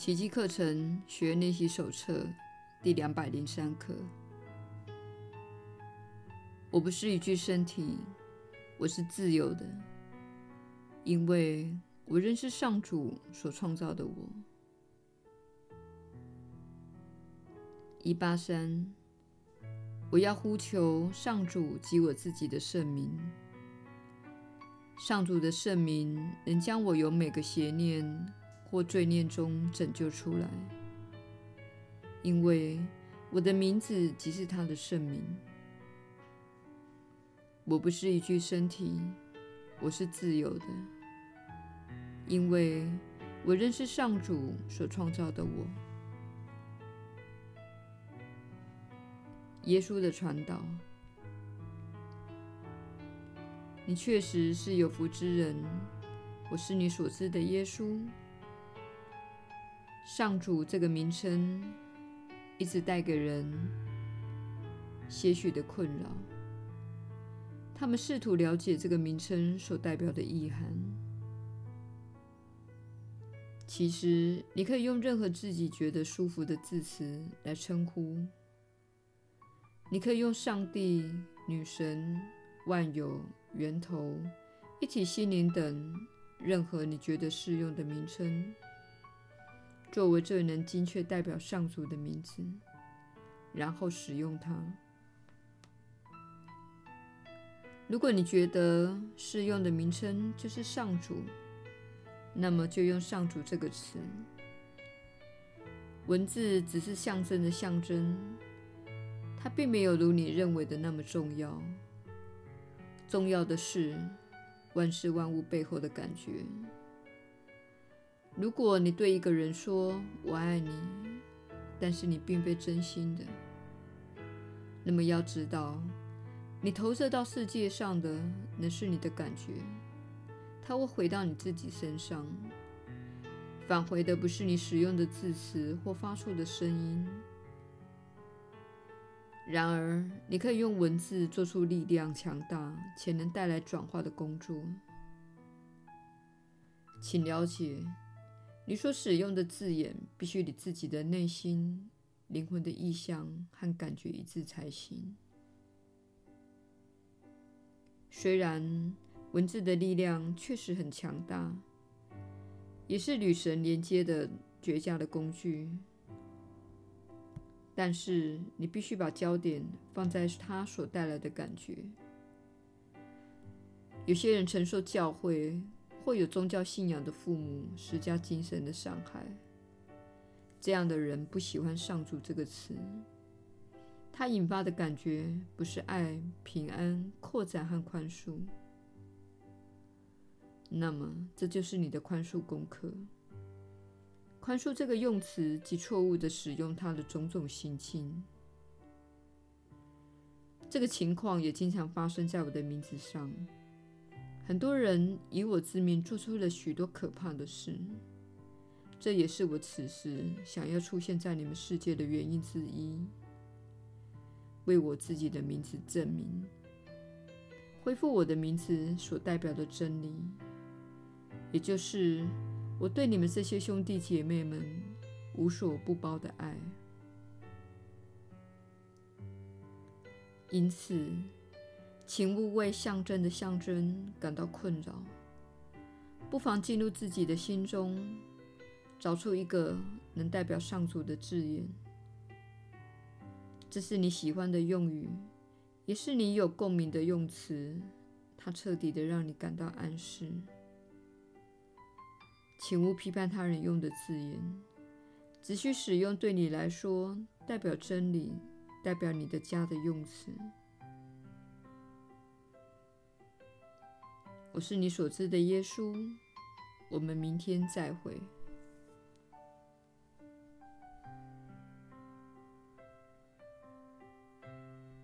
奇迹课程学员练习手册第两百零三课。我不是一具身体，我是自由的，因为我认识上主所创造的我。一八三，我要呼求上主及我自己的圣名。上主的圣名能将我由每个邪念或罪念中拯救出来，因为我的名字即是他的圣名。我不是一具身体，我是自由的，因为我认识上主所创造的我。耶稣的传导。你确实是有福之人，我是你所知的耶稣。上主这个名称一直带给人些许的困扰。他们试图了解这个名称所代表的意涵。其实，你可以用任何自己觉得舒服的字词来称呼。你可以用上帝、女神、万有。源头、一体心灵等任何你觉得适用的名称，作为最能精确代表上主的名字，然后使用它。如果你觉得适用的名称就是上主，那么就用上主这个词。文字只是象征的象征，它并没有如你认为的那么重要。重要的是万事万物背后的感觉。如果你对一个人说“我爱你”，但是你并非真心的，那么要知道，你投射到世界上的那是你的感觉，它会回到你自己身上，返回的不是你使用的字词或发出的声音。然而，你可以用文字做出力量强大且能带来转化的工作。请了解，你所使用的字眼必须与自己的内心、灵魂的意向和感觉一致才行。虽然文字的力量确实很强大，也是与神连接的绝佳的工具。但是你必须把焦点放在它所带来的感觉。有些人承受教会或有宗教信仰的父母施加精神的伤害，这样的人不喜欢“上主”这个词。它引发的感觉不是爱、平安、扩展和宽恕。那么，这就是你的宽恕功课。宽恕这个用词及错误的使用它的种种心境，这个情况也经常发生在我的名字上。很多人以我之名做出了许多可怕的事，这也是我此时想要出现在你们世界的原因之一。为我自己的名字证明，恢复我的名字所代表的真理，也就是。我对你们这些兄弟姐妹们无所不包的爱，因此，请勿为象征的象征感到困扰。不妨进入自己的心中，找出一个能代表上主的字眼。这是你喜欢的用语，也是你有共鸣的用词。它彻底的让你感到安适。请勿批判他人用的字眼，只需使用对你来说代表真理、代表你的家的用词。我是你所知的耶稣，我们明天再会。